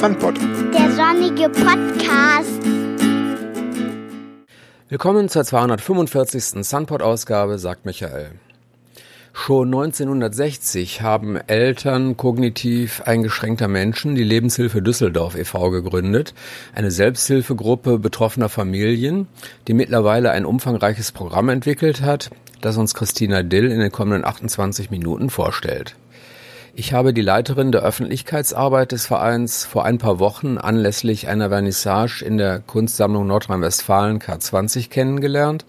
Sunpod. Der sonnige Podcast. Willkommen zur 245. Sunpod-Ausgabe, sagt Michael. Schon 1960 haben Eltern kognitiv eingeschränkter Menschen die Lebenshilfe Düsseldorf e.V. gegründet, eine Selbsthilfegruppe betroffener Familien, die mittlerweile ein umfangreiches Programm entwickelt hat, das uns Christina Dill in den kommenden 28 Minuten vorstellt. Ich habe die Leiterin der Öffentlichkeitsarbeit des Vereins vor ein paar Wochen anlässlich einer Vernissage in der Kunstsammlung Nordrhein-Westfalen K20 kennengelernt,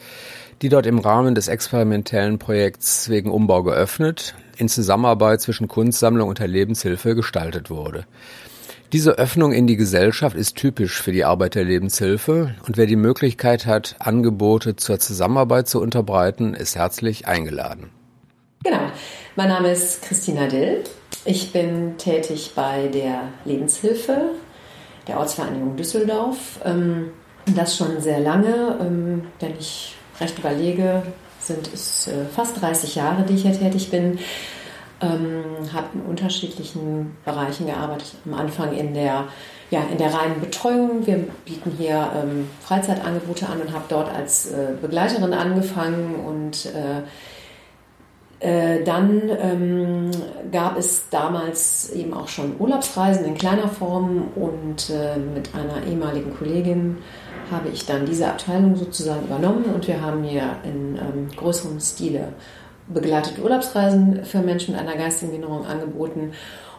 die dort im Rahmen des experimentellen Projekts wegen Umbau geöffnet, in Zusammenarbeit zwischen Kunstsammlung und der Lebenshilfe gestaltet wurde. Diese Öffnung in die Gesellschaft ist typisch für die Arbeit der Lebenshilfe und wer die Möglichkeit hat, Angebote zur Zusammenarbeit zu unterbreiten, ist herzlich eingeladen. Genau. Mein Name ist Christina Dill. Ich bin tätig bei der Lebenshilfe der Ortsvereinigung Düsseldorf. Ähm, das schon sehr lange. Ähm, wenn ich recht überlege, sind es äh, fast 30 Jahre, die ich hier tätig bin. Ähm, habe in unterschiedlichen Bereichen gearbeitet. Am Anfang in der, ja, in der reinen Betreuung. Wir bieten hier Freizeitangebote an und habe dort als äh, Begleiterin angefangen und äh, dann ähm, gab es damals eben auch schon Urlaubsreisen in kleiner Form und äh, mit einer ehemaligen Kollegin habe ich dann diese Abteilung sozusagen übernommen und wir haben hier in ähm, größerem Stile begleitete Urlaubsreisen für Menschen mit einer geistigen Behinderung angeboten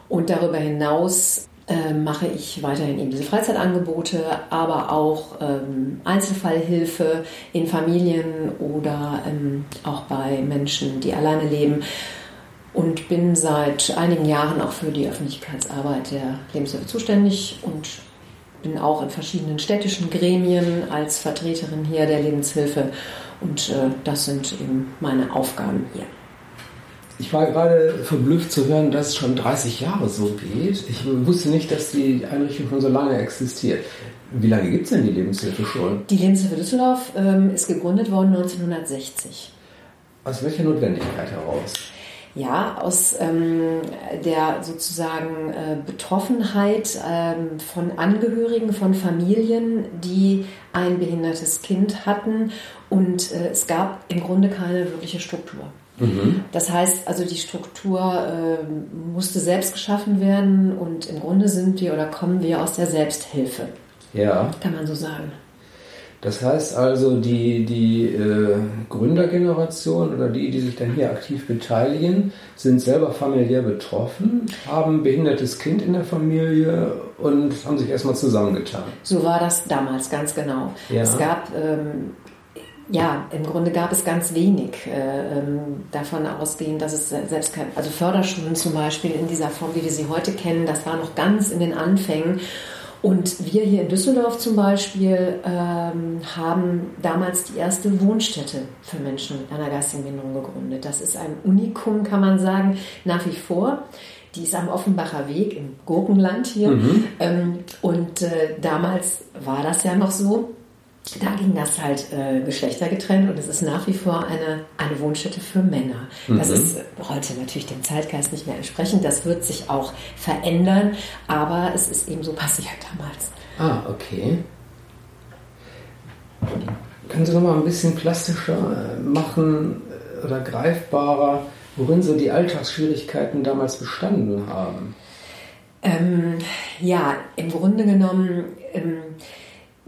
und darüber hinaus mache ich weiterhin eben diese Freizeitangebote, aber auch ähm, Einzelfallhilfe in Familien oder ähm, auch bei Menschen, die alleine leben. Und bin seit einigen Jahren auch für die Öffentlichkeitsarbeit der Lebenshilfe zuständig und bin auch in verschiedenen städtischen Gremien als Vertreterin hier der Lebenshilfe. Und äh, das sind eben meine Aufgaben hier. Ich war gerade verblüfft zu hören, dass es schon 30 Jahre so geht. Ich wusste nicht, dass die Einrichtung schon so lange existiert. Wie lange gibt es denn die Lebenshilfe schon? Die Lebenshilfe Düsseldorf ähm, ist gegründet worden 1960. Aus welcher Notwendigkeit heraus? Ja, aus ähm, der sozusagen äh, Betroffenheit ähm, von Angehörigen, von Familien, die ein behindertes Kind hatten. Und äh, es gab im Grunde keine wirkliche Struktur. Mhm. Das heißt, also die Struktur äh, musste selbst geschaffen werden und im Grunde sind wir oder kommen wir aus der Selbsthilfe. Ja. Kann man so sagen. Das heißt also, die, die äh, Gründergeneration oder die, die sich dann hier aktiv beteiligen, sind selber familiär betroffen, haben ein behindertes Kind in der Familie und haben sich erstmal zusammengetan. So war das damals, ganz genau. Ja. Es gab ähm, ja, im Grunde gab es ganz wenig äh, ähm, davon ausgehend, dass es selbst kein, also Förderschulen zum Beispiel in dieser Form, wie wir sie heute kennen, das war noch ganz in den Anfängen. Und wir hier in Düsseldorf zum Beispiel ähm, haben damals die erste Wohnstätte für Menschen mit einer geistigen Behinderung gegründet. Das ist ein Unikum, kann man sagen, nach wie vor. Die ist am Offenbacher Weg im Gurkenland hier. Mhm. Ähm, und äh, damals war das ja noch so da ging das halt äh, geschlechtergetrennt und es ist nach wie vor eine, eine Wohnstätte für Männer. Mhm. Das ist heute natürlich dem Zeitgeist nicht mehr entsprechend. Das wird sich auch verändern, aber es ist eben so passiert damals. Ah, okay. Können Sie noch mal ein bisschen plastischer äh, machen äh, oder greifbarer, worin so die Alltagsschwierigkeiten damals bestanden haben? Ähm, ja, im Grunde genommen. Ähm,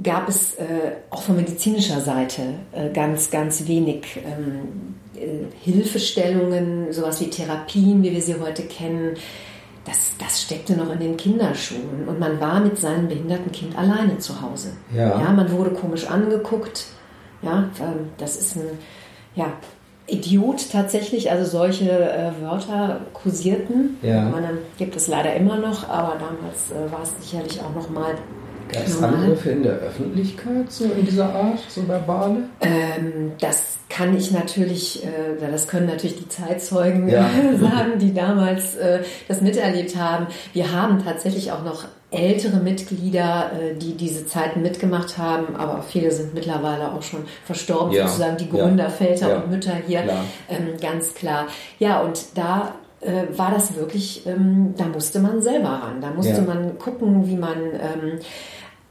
gab es äh, auch von medizinischer Seite äh, ganz, ganz wenig ähm, äh, Hilfestellungen, sowas wie Therapien, wie wir sie heute kennen. Das, das steckte noch in den Kinderschuhen und man war mit seinem behinderten Kind alleine zu Hause. Ja. ja man wurde komisch angeguckt. Ja, ähm, das ist ein ja, Idiot tatsächlich, also solche äh, Wörter kursierten. Ja. meine, gibt es leider immer noch, aber damals äh, war es sicherlich auch noch mal Gab es Angriffe in der Öffentlichkeit so in dieser Art, so verbale? Ähm, das kann ich natürlich, äh, das können natürlich die Zeitzeugen ja. sagen, die damals äh, das miterlebt haben. Wir haben tatsächlich auch noch ältere Mitglieder, äh, die diese Zeiten mitgemacht haben, aber viele sind mittlerweile auch schon verstorben, ja. sozusagen die Gründerväter ja. und Mütter hier, ähm, ganz klar. Ja, und da äh, war das wirklich, ähm, da musste man selber ran. Da musste Ja. man gucken, wie man ähm,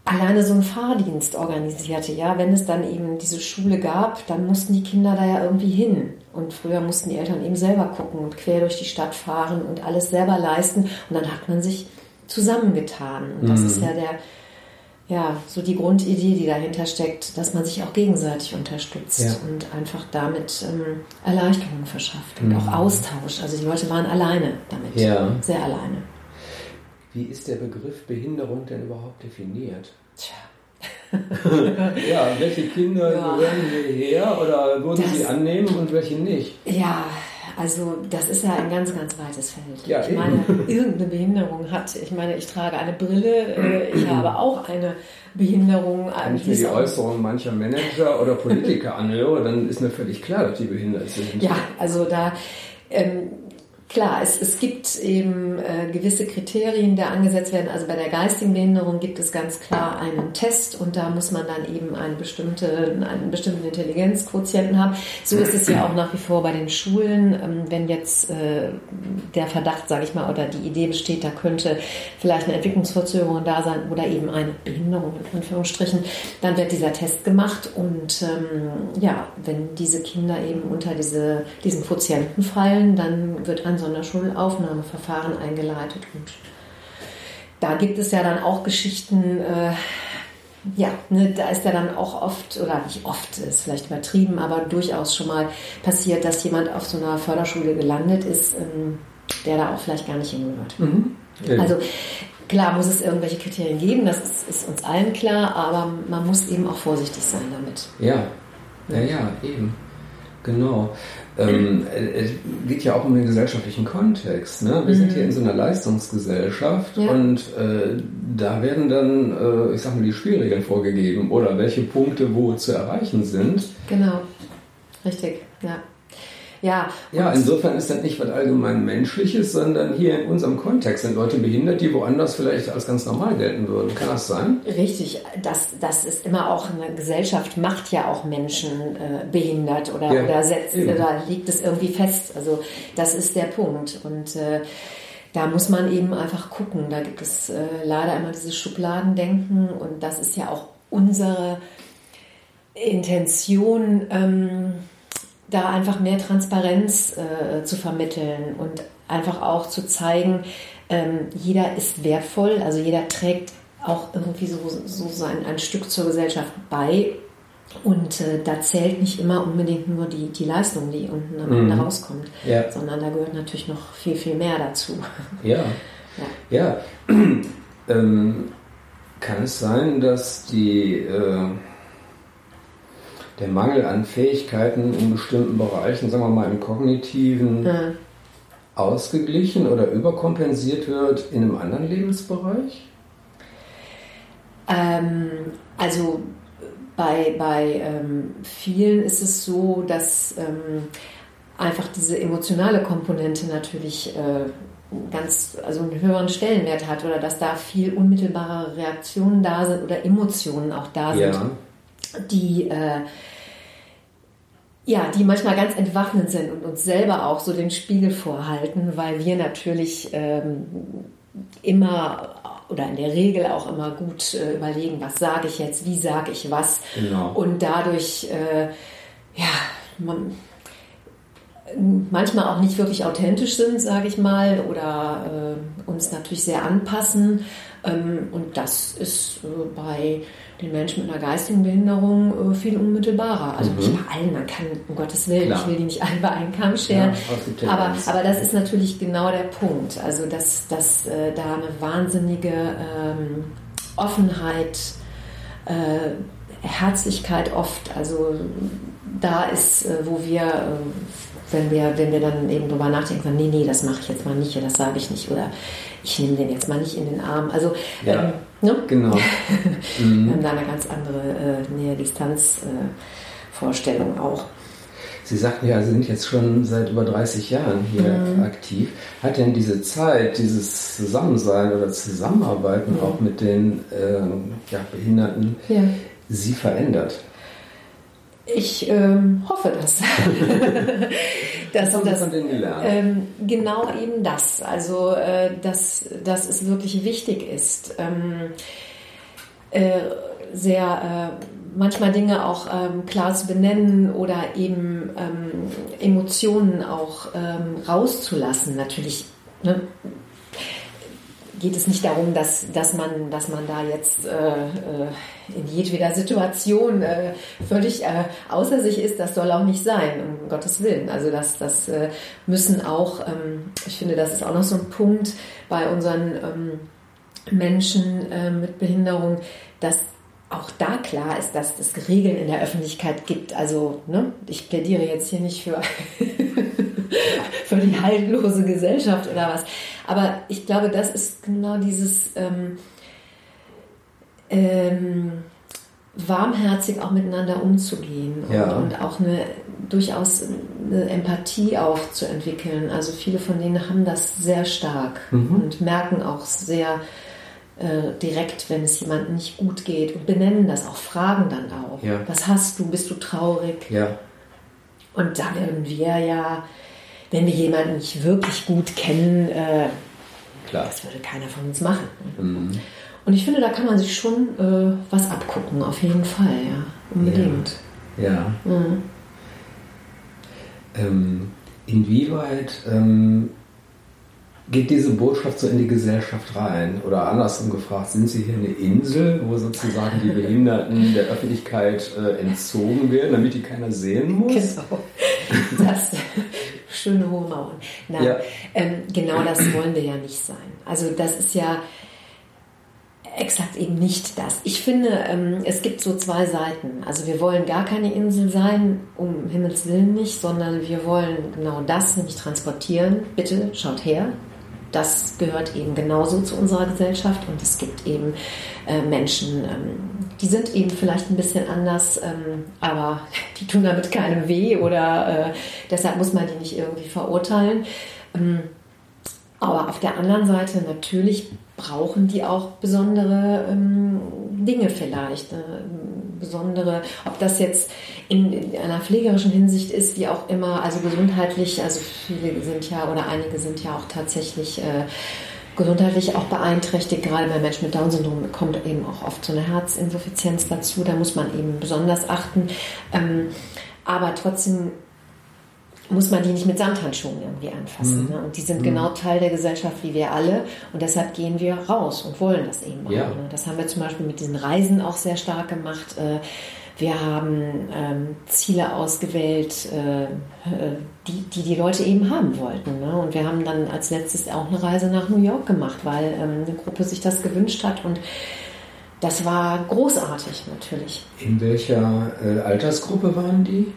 alleine so einen Fahrdienst organisierte. Ja, wenn es dann eben diese Schule gab, dann mussten die Kinder da ja irgendwie hin. Und früher mussten die Eltern eben selber gucken und quer durch die Stadt fahren und alles selber leisten. Und dann hat man sich zusammengetan. Und das ist ja der, ja, so die Grundidee, die dahinter steckt, dass man sich auch gegenseitig unterstützt Ja. und einfach damit ähm, Erleichterung verschafft und auch Austausch. Also die Leute waren alleine damit. Ja. Sehr alleine. Wie ist der Begriff Behinderung denn überhaupt definiert? Tja. Ja, welche Kinder Ja. gehören hierher oder würden Das- sie annehmen und welche nicht? Ja, also das ist ja ein ganz, ganz weites Feld. Ja, ich eben. meine, irgendeine Behinderung hat. Ich meine, ich trage eine Brille, äh, ich habe auch eine Behinderung. äh, Wenn ich die mir die Äußerungen mancher Manager oder Politiker anhöre, dann ist mir völlig klar, dass die behindert sind. Ja, also da, ähm, klar, es, es gibt eben äh, gewisse Kriterien, die angesetzt werden. Also bei der geistigen Behinderung gibt es ganz klar einen Test und da muss man dann eben eine bestimmte, einen bestimmten Intelligenzquotienten haben. So ist es ja auch nach wie vor bei den Schulen. Ähm, wenn jetzt äh, der Verdacht, sage ich mal, oder die Idee besteht, da könnte vielleicht eine Entwicklungsverzögerung da sein oder eben eine Behinderung in Anführungsstrichen, dann wird dieser Test gemacht und ähm, ja, wenn diese Kinder eben unter diese, diesen Quotienten fallen, dann wird ein Sonderschulaufnahmeverfahren eingeleitet und da gibt es ja dann auch Geschichten, äh, ja, ne, da ist ja dann auch oft, oder nicht oft, ist vielleicht übertrieben, aber durchaus schon mal passiert, dass jemand auf so einer Förderschule gelandet ist, ähm, der da auch vielleicht gar nicht hingehört. Ja. Also klar muss es irgendwelche Kriterien geben, das ist, ist uns allen klar, aber man muss eben auch vorsichtig sein damit. Ja, ja, ja, eben. Genau. Ähm, äh, es geht ja auch um den gesellschaftlichen Kontext. Ne? Wir sind hier in so einer Leistungsgesellschaft Ja. und äh, da werden dann, äh, ich sag mal, die Spielregeln vorgegeben oder welche Punkte wo zu erreichen sind. Genau, richtig, ja. Ja, Ja, insofern ist das nicht was allgemein Menschliches, sondern hier in unserem Kontext sind Leute behindert, die woanders vielleicht als ganz normal gelten würden. Kann das sein? Richtig, das, das ist immer auch eine Gesellschaft macht ja auch Menschen äh, behindert oder, Ja, oder setzt eben. oder legt es irgendwie fest. Also das ist der Punkt. Und äh, da muss man eben einfach gucken. Da gibt es äh, leider immer dieses Schubladendenken und das ist ja auch unsere Intention, ähm, da einfach mehr Transparenz äh, zu vermitteln und einfach auch zu zeigen, ähm, jeder ist wertvoll, also jeder trägt auch irgendwie so, so sein, ein Stück zur Gesellschaft bei. Und äh, da zählt nicht immer unbedingt nur die, die Leistung, die unten am Ende rauskommt, Ja. sondern da gehört natürlich noch viel, viel mehr dazu. Ja. Ja. ähm, kann es sein, dass die, äh, der Mangel an Fähigkeiten in bestimmten Bereichen, sagen wir mal im kognitiven, Ja. ausgeglichen oder überkompensiert wird in einem anderen Lebensbereich? Ähm, also bei, bei ähm, vielen ist es so, dass ähm, einfach diese emotionale Komponente natürlich äh, ganz, also einen höheren Stellenwert hat oder dass da viel unmittelbare Reaktionen da sind oder Emotionen auch da sind, Ja. Die äh, ja, die manchmal ganz entwaffnend sind und uns selber auch so den Spiegel vorhalten, weil wir natürlich ähm, immer oder in der Regel auch immer gut äh, überlegen, was sage ich jetzt, wie sage ich was. Genau. Und dadurch, äh, ja, man, manchmal auch nicht wirklich authentisch sind, sage ich mal, oder äh, uns natürlich sehr anpassen. Ähm, und das ist äh, bei den Menschen mit einer geistigen Behinderung äh, viel unmittelbarer. Also nicht bei allen, man kann, um Gottes Willen, Klar. ich will die nicht alle bei einen Kamm scheren. Ja, aber aber das ist natürlich genau der Punkt. Also, dass, dass äh, da eine wahnsinnige ähm, Offenheit, äh, Herzlichkeit oft, also da ist, äh, wo wir, äh, wenn wir, wenn wir dann eben drüber nachdenken, nee, nee, das mache ich jetzt mal nicht, das sage ich nicht oder ich nehme den jetzt mal nicht in den Arm. Also Ja. ähm, ne? Genau. wir haben da eine ganz andere äh, Nähe-Distanz-Vorstellung auch. Sie sagten ja, Sie sind jetzt schon seit über 30 Jahren hier Mhm. aktiv. Hat denn diese Zeit, dieses Zusammensein oder Zusammenarbeiten auch mit den ähm, ja, Behinderten Ja. Sie verändert? Ich ähm, hoffe das. das von denen gelernt? Ähm, genau eben das. Also, äh, dass, dass es wirklich wichtig ist, ähm, äh, sehr äh, manchmal Dinge auch ähm, klar zu benennen oder eben ähm, Emotionen auch ähm, rauszulassen. Natürlich ne, geht es nicht darum, dass, dass, man, dass man da jetzt äh, äh in jedweder Situation äh, völlig äh, außer sich ist. Das soll auch nicht sein, um Gottes Willen. Also das, das äh, müssen auch, ähm, ich finde, das ist auch noch so ein Punkt bei unseren ähm, Menschen äh, mit Behinderung, dass auch da klar ist, dass es Regeln in der Öffentlichkeit gibt. Also ne, ich plädiere jetzt hier nicht für, für die haltlose Gesellschaft oder was. Aber ich glaube, das ist genau dieses ähm, ähm, warmherzig auch miteinander umzugehen ja. und, und, auch eine durchaus eine Empathie auch zu entwickeln. Also viele von denen haben das sehr stark mhm. und merken auch sehr, äh, direkt, wenn es jemandem nicht gut geht und benennen das auch, fragen dann auch. Ja. Was hast du? Bist du traurig? Ja. Und da würden wir ja, wenn wir jemanden nicht wirklich gut kennen, äh, Klar. das würde keiner von uns machen. Mhm. Und ich finde, da kann man sich schon äh, was abgucken, auf jeden Fall, ja, unbedingt. Ja. ja. Mhm. Ähm, inwieweit ähm, geht diese Botschaft so in die Gesellschaft rein? Oder andersrum gefragt, sind Sie hier eine Insel, wo sozusagen die Behinderten der Öffentlichkeit äh, entzogen werden, damit die keiner sehen muss? Genau. Das, schöne hohe Mauern. Nein, ja. ähm, genau das wollen wir ja nicht sein. Also das ist ja exakt eben nicht das. Ich finde, ähm, es gibt so zwei Seiten. Also wir wollen gar keine Insel sein, um Himmels Willen nicht, sondern wir wollen genau das, nämlich transportieren. Bitte schaut her, das gehört eben genauso zu unserer Gesellschaft und es gibt eben äh, Menschen, ähm, die sind eben vielleicht ein bisschen anders, ähm, aber die tun damit keinem weh oder äh, deshalb muss man die nicht irgendwie verurteilen. Ähm, aber auf der anderen Seite natürlich brauchen die auch besondere ähm, Dinge vielleicht. Äh, besondere, ob das jetzt in, in, einer pflegerischen Hinsicht ist, wie auch immer, also gesundheitlich, also viele sind ja oder einige sind ja auch tatsächlich äh, gesundheitlich auch beeinträchtigt. Gerade bei Menschen mit Down-Syndrom kommt eben auch oft so eine Herzinsuffizienz dazu. Da muss man eben besonders achten. Ähm, aber trotzdem muss man die nicht mit Samthandschuhen irgendwie anfassen. Mhm. Ne? Und die sind mhm. genau Teil der Gesellschaft wie wir alle. Und deshalb gehen wir raus und wollen das eben auch. Ja. Ne? Das haben wir zum Beispiel mit diesen Reisen auch sehr stark gemacht. Äh, wir haben ähm, Ziele ausgewählt, äh, die, die, die Leute eben haben wollten. Ne? Und wir haben dann als letztes auch eine Reise nach New York gemacht, weil ähm, eine Gruppe sich das gewünscht hat. Und das war großartig natürlich. In welcher äh, Altersgruppe waren die?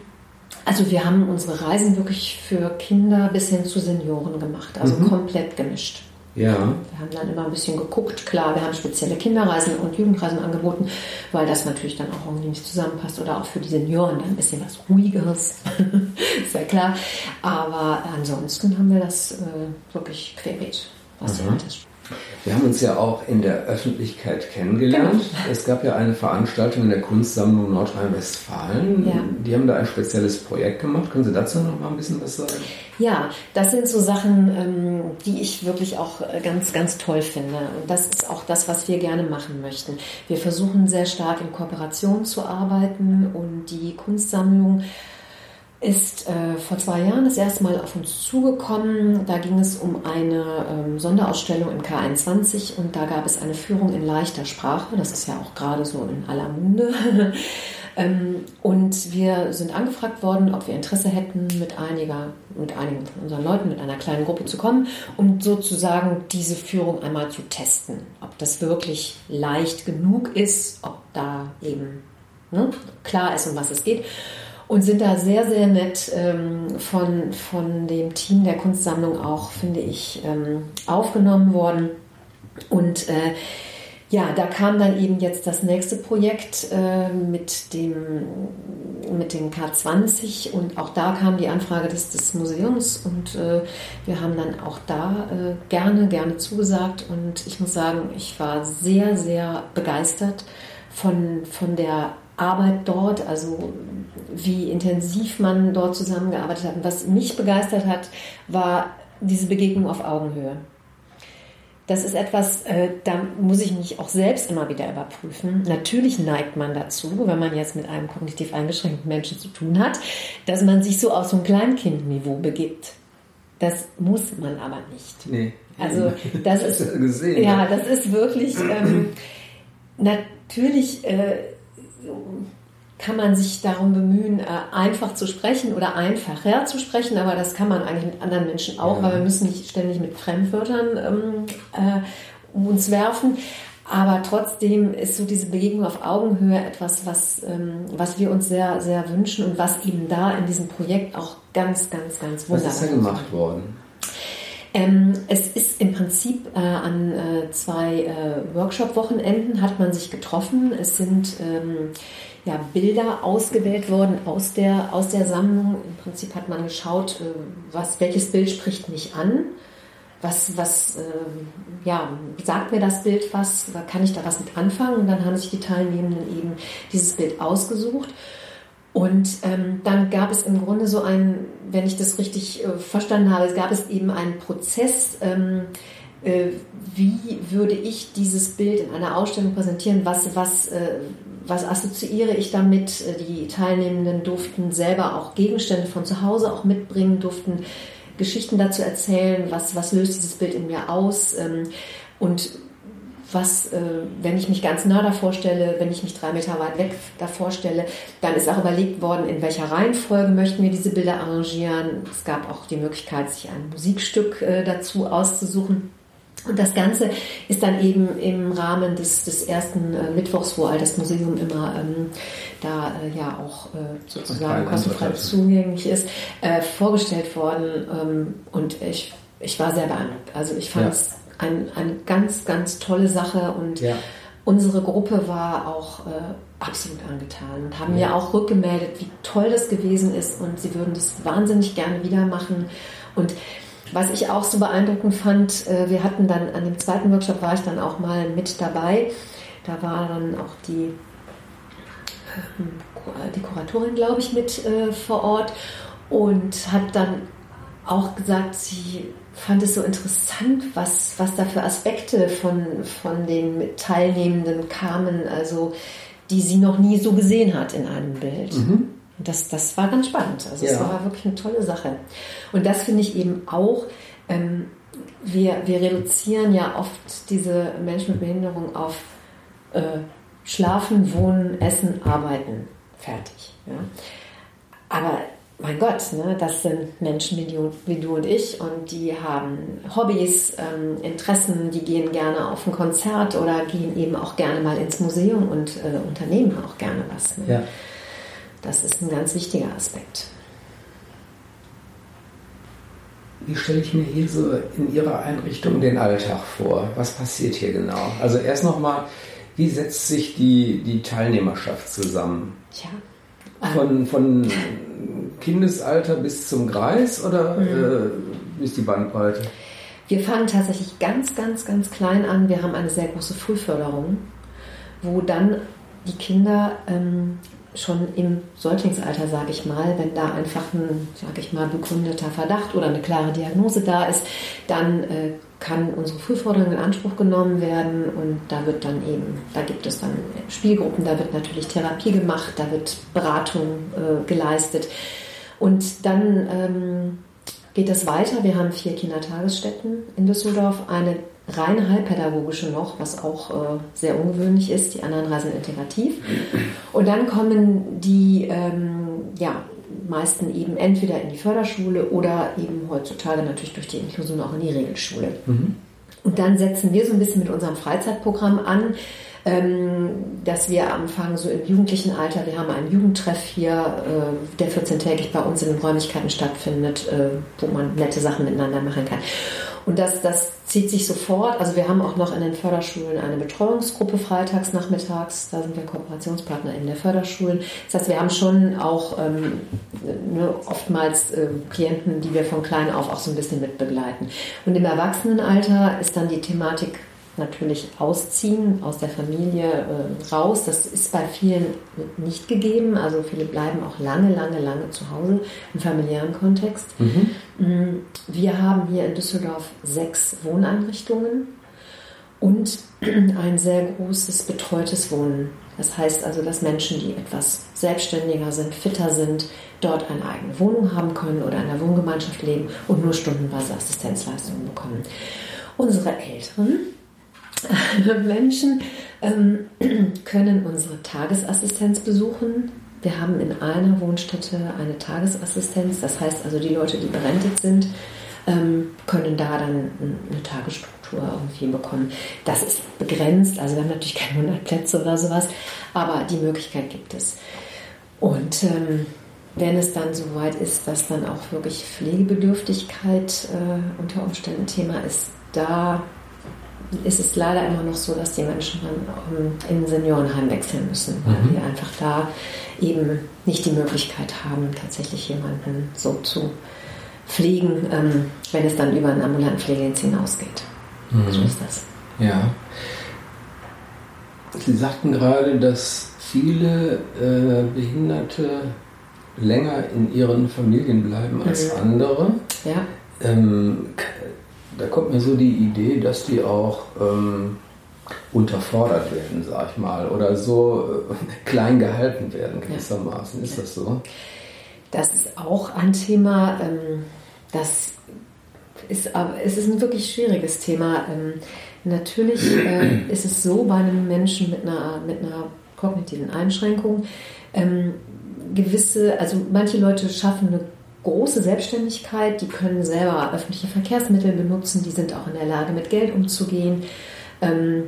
Also wir haben unsere Reisen wirklich für Kinder bis hin zu Senioren gemacht, also mhm. komplett gemischt. Ja. Wir haben dann immer ein bisschen geguckt. Klar, wir haben spezielle Kinderreisen und Jugendreisen angeboten, weil das natürlich dann auch irgendwie nicht zusammenpasst oder auch für die Senioren dann ein bisschen was Ruhigeres. ist ja klar. Aber ansonsten haben wir das äh, wirklich querbeet, was mhm. die Altersstufe wir haben uns ja auch in der Öffentlichkeit kennengelernt. Genau. Es gab ja eine Veranstaltung in der Kunstsammlung Nordrhein-Westfalen. Ja. Die haben da ein spezielles Projekt gemacht. Können Sie dazu noch mal ein bisschen was sagen? Ja, das sind so Sachen, ähm, die ich wirklich auch äh, ganz, ganz toll finde. Und das ist auch das, was wir gerne machen möchten. Wir versuchen sehr stark in Kooperation zu arbeiten und die Kunstsammlung ist äh, vor zwei Jahren das erste Mal auf uns zugekommen. Da ging es um eine ähm, Sonderausstellung im K21 und da gab es eine Führung in leichter Sprache. Das ist ja auch gerade so in aller Munde. ähm, und wir sind angefragt worden, ob wir Interesse hätten, mit, einiger, mit einigen von unseren Leuten, mit einer kleinen Gruppe zu kommen, um sozusagen diese Führung einmal zu testen. Ob das wirklich leicht genug ist, ob da eben ne, klar ist, um was es geht und sind da sehr, sehr nett ähm, von, von dem Team der Kunstsammlung auch, finde ich, ähm, aufgenommen worden. Und äh, ja, da kam dann eben jetzt das nächste Projekt äh, mit, dem, mit dem K20 und auch da kam die Anfrage des, des Museums. Und äh, wir haben dann auch da äh, gerne, gerne zugesagt. Und ich muss sagen, ich war sehr, sehr begeistert von, von der Arbeit dort, also wie intensiv man dort zusammengearbeitet hat. Und was mich begeistert hat, war diese Begegnung auf Augenhöhe. Das ist etwas, äh, da muss ich mich auch selbst immer wieder überprüfen. Natürlich neigt man dazu, wenn man jetzt mit einem kognitiv eingeschränkten Menschen zu tun hat, dass man sich so auf so ein Kleinkindniveau begibt. Das muss man aber nicht. Nee. Also das ist gesehen, ja, das ist wirklich ähm, natürlich äh, kann man sich darum bemühen, äh, einfach zu sprechen oder einfacher zu sprechen, aber das kann man eigentlich mit anderen Menschen auch, weil wir müssen nicht ständig mit Fremdwörtern ähm, äh, um uns werfen. Aber trotzdem ist so diese Begegnung auf Augenhöhe etwas, was, ähm, was wir uns sehr, sehr wünschen und was eben da in diesem Projekt auch ganz, ganz, ganz wunderbar ist. Was ist da gemacht worden? Ähm, es ist im Prinzip äh, an äh, zwei äh, Workshop-Wochenenden hat man sich getroffen. Es sind ähm, ja, Bilder ausgewählt worden aus der, aus der Sammlung. Im Prinzip hat man geschaut, äh, was, welches Bild spricht mich an. Was, was äh, ja, sagt mir das Bild was? Kann ich da was mit anfangen? Und dann haben sich die Teilnehmenden eben dieses Bild ausgesucht. Und ähm, dann gab es im Grunde so einen, wenn ich das richtig äh, verstanden habe, gab es eben einen Prozess, ähm, äh, wie würde ich dieses Bild in einer Ausstellung präsentieren, was, was, äh, was assoziiere ich damit? Die Teilnehmenden durften selber auch Gegenstände von zu Hause auch mitbringen, durften Geschichten dazu erzählen, was, was löst dieses Bild in mir aus? Ähm, und was, äh, wenn ich mich ganz nah davor stelle, wenn ich mich drei Meter weit weg davor stelle, dann ist auch überlegt worden, in welcher Reihenfolge möchten wir diese Bilder arrangieren. Es gab auch die Möglichkeit, sich ein Musikstück äh, dazu auszusuchen. Und das Ganze ist dann eben im Rahmen des, des ersten äh, Mittwochs, wo all das Museum immer ähm, da äh, ja auch äh, sozusagen kostenfrei zugänglich ist, äh, vorgestellt worden. Ähm, und ich, ich war sehr beeindruckt. Also ich fand es ja. Ein, eine ganz, ganz tolle Sache und ja. unsere Gruppe war auch äh, absolut angetan und haben ja. mir auch rückgemeldet, wie toll das gewesen ist und sie würden das wahnsinnig gerne wieder machen. Und was ich auch so beeindruckend fand, äh, wir hatten dann an dem zweiten Workshop war ich dann auch mal mit dabei. Da war dann auch die, ähm, die Kuratorin, glaube ich, mit äh, vor Ort und hat dann auch gesagt, sie fand es so interessant, was, was da für Aspekte von, von den Teilnehmenden kamen, also die sie noch nie so gesehen hat in einem Bild. Mhm. Das, das war ganz spannend. Also es war wirklich eine tolle Sache. Und das finde ich eben auch, ähm, wir, wir reduzieren ja oft diese Menschen mit Behinderung auf äh, Schlafen, Wohnen, Essen, Arbeiten. Fertig. Ja? Aber mein Gott, ne, das sind Menschen wie du, wie du und ich und die haben Hobbys, ähm, Interessen, die gehen gerne auf ein Konzert oder gehen eben auch gerne mal ins Museum und äh, unternehmen auch gerne was. Ne? Ja. Das ist ein ganz wichtiger Aspekt. Wie stelle ich mir hier so in Ihrer Einrichtung den Alltag vor? Was passiert hier genau? Also erst nochmal, wie setzt sich die, die Teilnehmerschaft zusammen? Tja. Von, von Kindesalter bis zum Greis oder mhm. äh, ist die Bandbreite? Wir fangen tatsächlich ganz, ganz, ganz klein an. Wir haben eine sehr große Frühförderung, wo dann die Kinder ähm, schon im Säuglingsalter, sage ich mal, wenn da einfach ein, sage ich mal, begründeter Verdacht oder eine klare Diagnose da ist, dann äh, kann unsere Frühforderung in Anspruch genommen werden und da wird dann eben, da gibt es dann Spielgruppen, da wird natürlich Therapie gemacht, da wird Beratung äh, geleistet. Und dann ähm, geht es weiter. Wir haben vier Kindertagesstätten in Düsseldorf, eine rein halbpädagogische noch, was auch äh, sehr ungewöhnlich ist. Die anderen drei sind integrativ. Und dann kommen die ähm, ja, meisten eben entweder in die Förderschule oder eben heutzutage natürlich durch die Inklusion auch in die Regelschule. Mhm. Und dann setzen wir so ein bisschen mit unserem Freizeitprogramm an, dass wir anfangen, so im jugendlichen Alter, wir haben einen Jugendtreff hier, äh, der 14-tägig bei uns in den Räumlichkeiten stattfindet, äh, wo man nette Sachen miteinander machen kann. Und das, das zieht sich sofort. Also wir haben auch noch in den Förderschulen eine Betreuungsgruppe freitags, nachmittags. Da sind wir Kooperationspartner in der Förderschulen. Das heißt, wir haben schon auch ähm, ne, oftmals äh, Klienten, die wir von klein auf auch so ein bisschen mitbegleiten. Und im Erwachsenenalter ist dann die Thematik natürlich ausziehen aus der Familie äh, raus. Das ist bei vielen nicht gegeben. Also viele bleiben auch lange, lange, lange zu Hause im familiären Kontext. Mhm. Wir haben hier in Düsseldorf sechs Wohneinrichtungen und ein sehr großes betreutes Wohnen. Das heißt also, dass Menschen, die etwas selbstständiger sind, fitter sind, dort eine eigene Wohnung haben können oder in einer Wohngemeinschaft leben und nur stundenweise Assistenzleistungen bekommen. Unsere Älteren Menschen ähm, können unsere Tagesassistenz besuchen. Wir haben in einer Wohnstätte eine Tagesassistenz. Das heißt also, die Leute, die berentet sind, ähm, können da dann eine Tagesstruktur irgendwie bekommen. Das ist begrenzt, also wir haben natürlich keine 100 Plätze oder sowas, aber die Möglichkeit gibt es. Und ähm, wenn es dann soweit ist, dass dann auch wirklich Pflegebedürftigkeit äh, unter Umständen Thema ist, da ist es leider immer noch so, dass die Menschen dann ähm, in ein Seniorenheim wechseln müssen, weil mhm. die einfach da eben nicht die Möglichkeit haben, tatsächlich jemanden so zu pflegen, ähm, wenn es dann über einen ambulanten Pflegedienst hinausgeht. Mhm. So ist das. Ja. Sie sagten gerade, dass viele äh, Behinderte länger in ihren Familien bleiben als mhm. andere. Ja. Ähm, da kommt mir so die Idee, dass die auch ähm, unterfordert werden, sag ich mal, oder so äh, klein gehalten werden gewissermaßen. Ist das so? Das ist auch ein Thema, ähm, das ist, aber es ist ein wirklich schwieriges Thema. Ähm, natürlich äh, ist es so bei einem Menschen mit einer, mit einer kognitiven Einschränkung, ähm, gewisse, also manche Leute schaffen eine große Selbstständigkeit, die können selber öffentliche Verkehrsmittel benutzen, die sind auch in der Lage, mit Geld umzugehen. Ähm,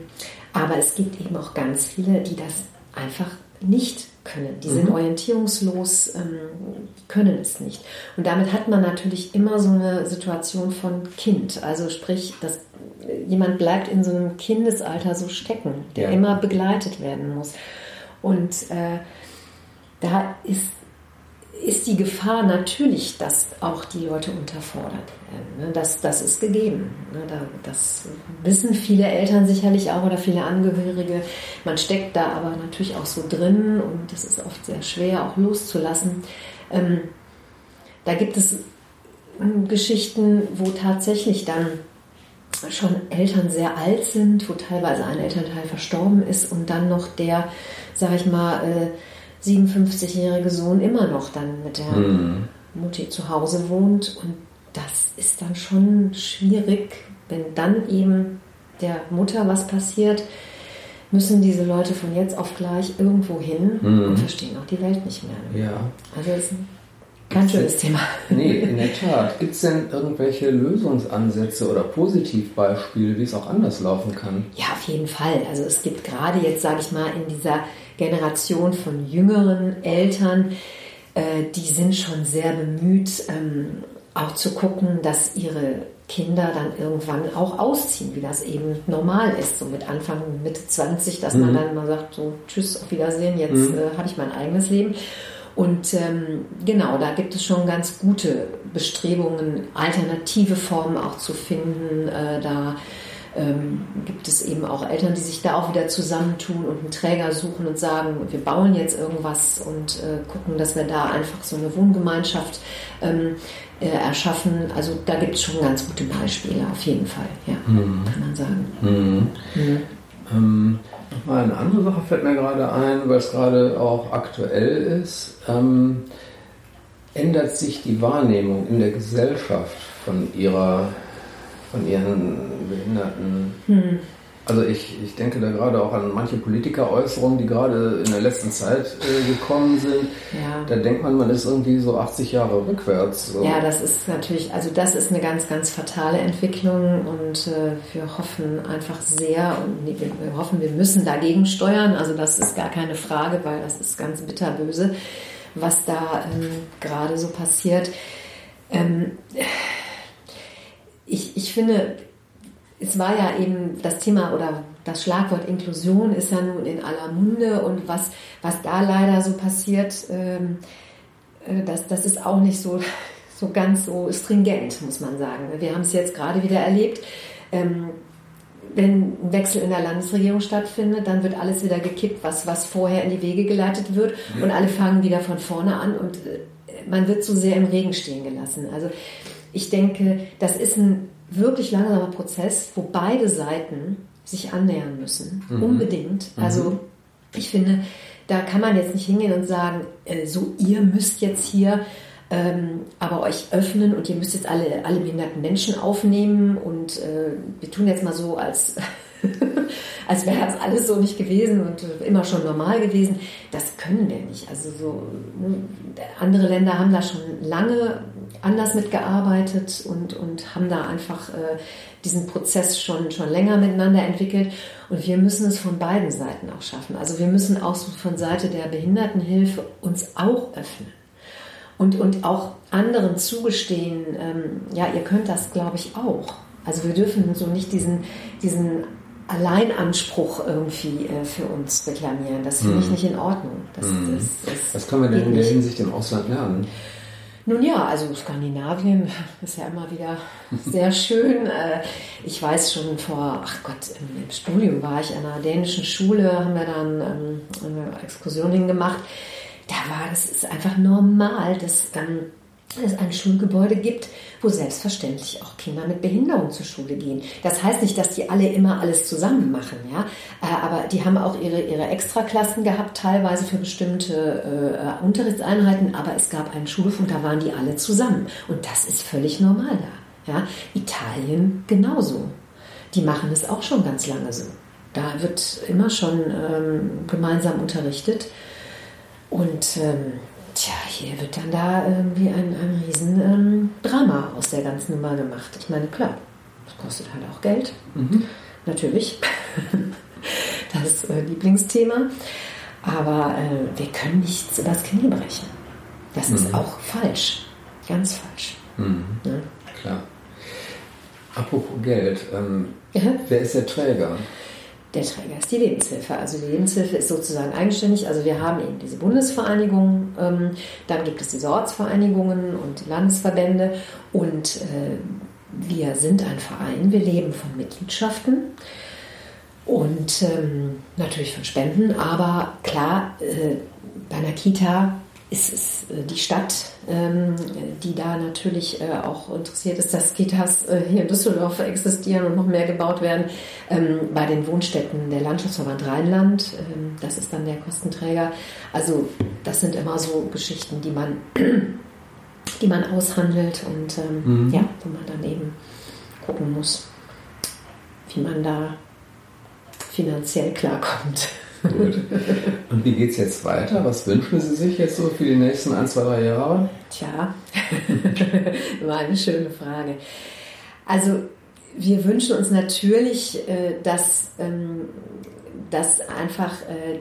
aber es gibt eben auch ganz viele, die das einfach nicht können. Die sind mhm. orientierungslos, ähm, können es nicht. Und damit hat man natürlich immer so eine Situation von Kind. Also sprich, dass jemand bleibt in so einem Kindesalter so stecken, der ja. immer begleitet werden muss. Und äh, da ist ist die Gefahr natürlich, dass auch die Leute unterfordert werden. Ne? Das, das ist gegeben. Ne? Das wissen viele Eltern sicherlich auch oder viele Angehörige. Man steckt da aber natürlich auch so drin und das ist oft sehr schwer auch loszulassen. Ähm, da gibt es ähm, Geschichten, wo tatsächlich dann schon Eltern sehr alt sind, wo teilweise ein Elternteil verstorben ist und dann noch der, sag ich mal, äh, 57-jährige Sohn immer noch dann mit der mhm. Mutti zu Hause wohnt. Und das ist dann schon schwierig, wenn dann eben der Mutter was passiert, müssen diese Leute von jetzt auf gleich irgendwo hin mhm. und verstehen auch die Welt nicht mehr. Ja. Also das ist ein ganz schönes Thema. Nee, in der Tat. Gibt es denn irgendwelche Lösungsansätze oder Positivbeispiele, wie es auch anders laufen kann? Ja, auf jeden Fall. Also es gibt gerade jetzt, sage ich mal, in dieser Generation von jüngeren Eltern, äh, die sind schon sehr bemüht, ähm, auch zu gucken, dass ihre Kinder dann irgendwann auch ausziehen, wie das eben normal ist, so mit Anfang, Mitte 20, dass mhm. man dann mal sagt, so tschüss, auf Wiedersehen, jetzt mhm. äh, habe ich mein eigenes Leben. Und ähm, genau, da gibt es schon ganz gute Bestrebungen, alternative Formen auch zu finden, äh, da ähm, gibt es eben auch Eltern, die sich da auch wieder zusammentun und einen Träger suchen und sagen, wir bauen jetzt irgendwas und äh, gucken, dass wir da einfach so eine Wohngemeinschaft ähm, äh, erschaffen. Also da gibt es schon ganz gute Beispiele, auf jeden Fall, ja, mhm. kann man sagen. Mhm. Mhm. Ähm, Nochmal eine andere Sache fällt mir gerade ein, weil es gerade auch aktuell ist. Ähm, ändert sich die Wahrnehmung in der Gesellschaft von ihrer von ihren Behinderten. Hm. Also ich, ich denke da gerade auch an manche Politikeräußerungen, die gerade in der letzten Zeit äh, gekommen sind. Ja. Da denkt man, man ist irgendwie so 80 Jahre rückwärts. So. Ja, das ist natürlich, also das ist eine ganz, ganz fatale Entwicklung und äh, wir hoffen einfach sehr und wir, wir hoffen, wir müssen dagegen steuern. Also das ist gar keine Frage, weil das ist ganz bitterböse, was da ähm, gerade so passiert. Ähm, ich, ich finde, es war ja eben das Thema oder das Schlagwort Inklusion ist ja nun in aller Munde und was, was da leider so passiert, ähm, äh, das, das ist auch nicht so, so ganz so stringent, muss man sagen. Wir haben es jetzt gerade wieder erlebt. Ähm, wenn ein Wechsel in der Landesregierung stattfindet, dann wird alles wieder gekippt, was, was vorher in die Wege geleitet wird und alle fangen wieder von vorne an und äh, man wird zu sehr im Regen stehen gelassen. Also ich denke, das ist ein wirklich langsamer Prozess, wo beide Seiten sich annähern müssen. Mhm. Unbedingt. Mhm. Also ich finde, da kann man jetzt nicht hingehen und sagen, äh, so ihr müsst jetzt hier ähm, aber euch öffnen und ihr müsst jetzt alle, alle behinderten Menschen aufnehmen und äh, wir tun jetzt mal so, als, als wäre das alles so nicht gewesen und immer schon normal gewesen. Das können wir nicht. Also so, ne, andere Länder haben da schon lange anders mitgearbeitet und, und haben da einfach äh, diesen Prozess schon, schon länger miteinander entwickelt. Und wir müssen es von beiden Seiten auch schaffen. Also wir müssen auch von Seite der Behindertenhilfe uns auch öffnen und, und auch anderen zugestehen, ähm, ja, ihr könnt das, glaube ich, auch. Also wir dürfen so nicht diesen, diesen Alleinanspruch irgendwie äh, für uns reklamieren. Das finde ich hm. nicht in Ordnung. Das, mm. das, das Was können wir denn in der Hinsicht im Ausland lernen? Nun ja, also Skandinavien ist ja immer wieder sehr schön. Äh, ich weiß schon vor, ach Gott, im Studium war ich an einer dänischen Schule, haben wir dann ähm, eine Exkursion hingemacht. gemacht da war das ist einfach normal, dass ähm, es ein Schulgebäude gibt, wo selbstverständlich auch Kinder mit Behinderung zur Schule gehen. Das heißt nicht, dass die alle immer alles zusammen machen, ja, äh, aber die haben auch ihre, ihre Extraklassen gehabt, teilweise für bestimmte äh, Unterrichtseinheiten, aber es gab einen Schulhof da waren die alle zusammen. Und das ist völlig normal da. Ja. Italien genauso. Die machen es auch schon ganz lange so. Da wird immer schon ähm, gemeinsam unterrichtet. Und ähm, tja, hier wird dann da irgendwie ein, ein riesen ähm, Drama aus der ganzen Nummer gemacht. Ich meine, klar, das kostet halt auch Geld. Mhm. Natürlich. das äh, Lieblingsthema. Aber äh, wir können nichts übers Knie brechen. Das mhm. ist auch falsch. Ganz falsch. Mhm. Ja? Klar. Apropos Geld, ähm, ja? wer ist der Träger? Der Träger ist die Lebenshilfe. Also die Lebenshilfe ist sozusagen eigenständig. Also wir haben eben diese Bundesvereinigung, ähm, dann gibt es diese Ortsvereinigungen und Landesverbände und äh, wir sind ein Verein, wir leben von Mitgliedschaften und ähm, natürlich von Spenden, aber klar, äh, bei einer Kita ist es äh, die Stadt, ähm, die da natürlich äh, auch interessiert ist, dass Kitas äh, hier in Düsseldorf existieren und noch mehr gebaut werden. Ähm, bei den Wohnstätten der Landschaftsverband Rheinland, ähm, das ist dann der Kostenträger. Also das sind immer so Geschichten, die man, die man aushandelt und mhm. ja, wo man dann eben gucken muss, wie man da finanziell klarkommt. Gut. Und wie geht es jetzt weiter? Was wünschen Sie sich jetzt so für die nächsten ein, zwei, drei Jahre? Tja, war eine schöne Frage. Also wir wünschen uns natürlich, äh, dass, ähm, dass einfach äh,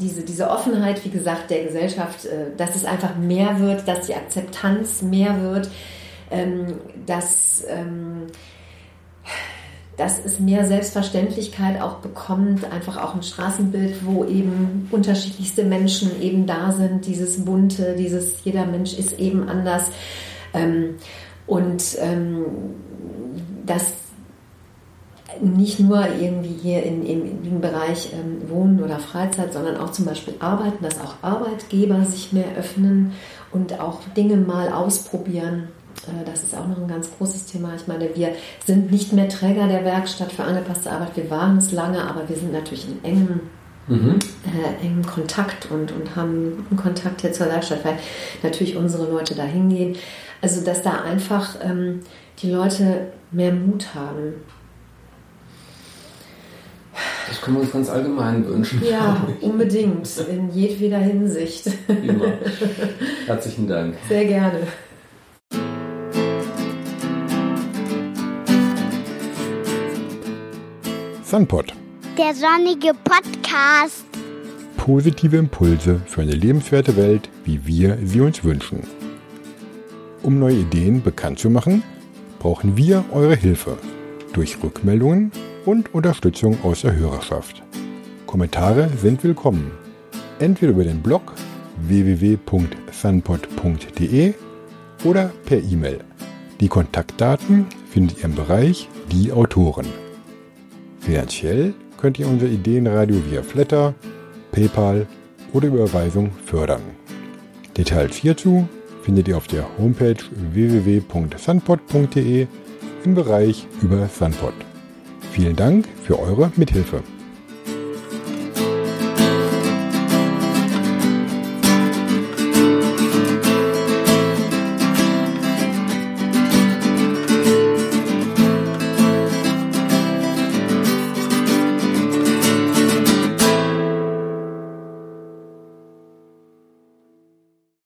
diese, diese Offenheit, wie gesagt, der Gesellschaft, äh, dass es einfach mehr wird, dass die Akzeptanz mehr wird, ähm, dass ähm, dass es mehr Selbstverständlichkeit auch bekommt, einfach auch ein Straßenbild, wo eben unterschiedlichste Menschen eben da sind, dieses bunte, dieses jeder Mensch ist eben anders. Ähm, und ähm, dass nicht nur irgendwie hier in, in, im Bereich ähm, Wohnen oder Freizeit, sondern auch zum Beispiel Arbeiten, dass auch Arbeitgeber sich mehr öffnen und auch Dinge mal ausprobieren das ist auch noch ein ganz großes Thema. Ich meine, wir sind nicht mehr Träger der Werkstatt für angepasste Arbeit. Wir waren es lange, aber wir sind natürlich in engem, mhm. äh, engem Kontakt und, und haben guten Kontakt hier zur Werkstatt, weil natürlich unsere Leute da hingehen. Also, dass da einfach ähm, die Leute mehr Mut haben. Das können wir uns ganz allgemein wünschen. Ja, unbedingt. In jedweder Hinsicht. Immer. Herzlichen Dank. Sehr gerne. Sunpod. Der sonnige Podcast. Positive Impulse für eine lebenswerte Welt, wie wir sie uns wünschen. Um neue Ideen bekannt zu machen, brauchen wir eure Hilfe durch Rückmeldungen und Unterstützung aus der Hörerschaft. Kommentare sind willkommen. Entweder über den Blog www.sunpod.de oder per E-Mail. Die Kontaktdaten findet ihr im Bereich Die Autoren. Finanziell könnt ihr unser Ideenradio via Flatter, PayPal oder Überweisung fördern. Details hierzu findet ihr auf der Homepage www.sunpod.de im Bereich über Sunpod. Vielen Dank für eure Mithilfe.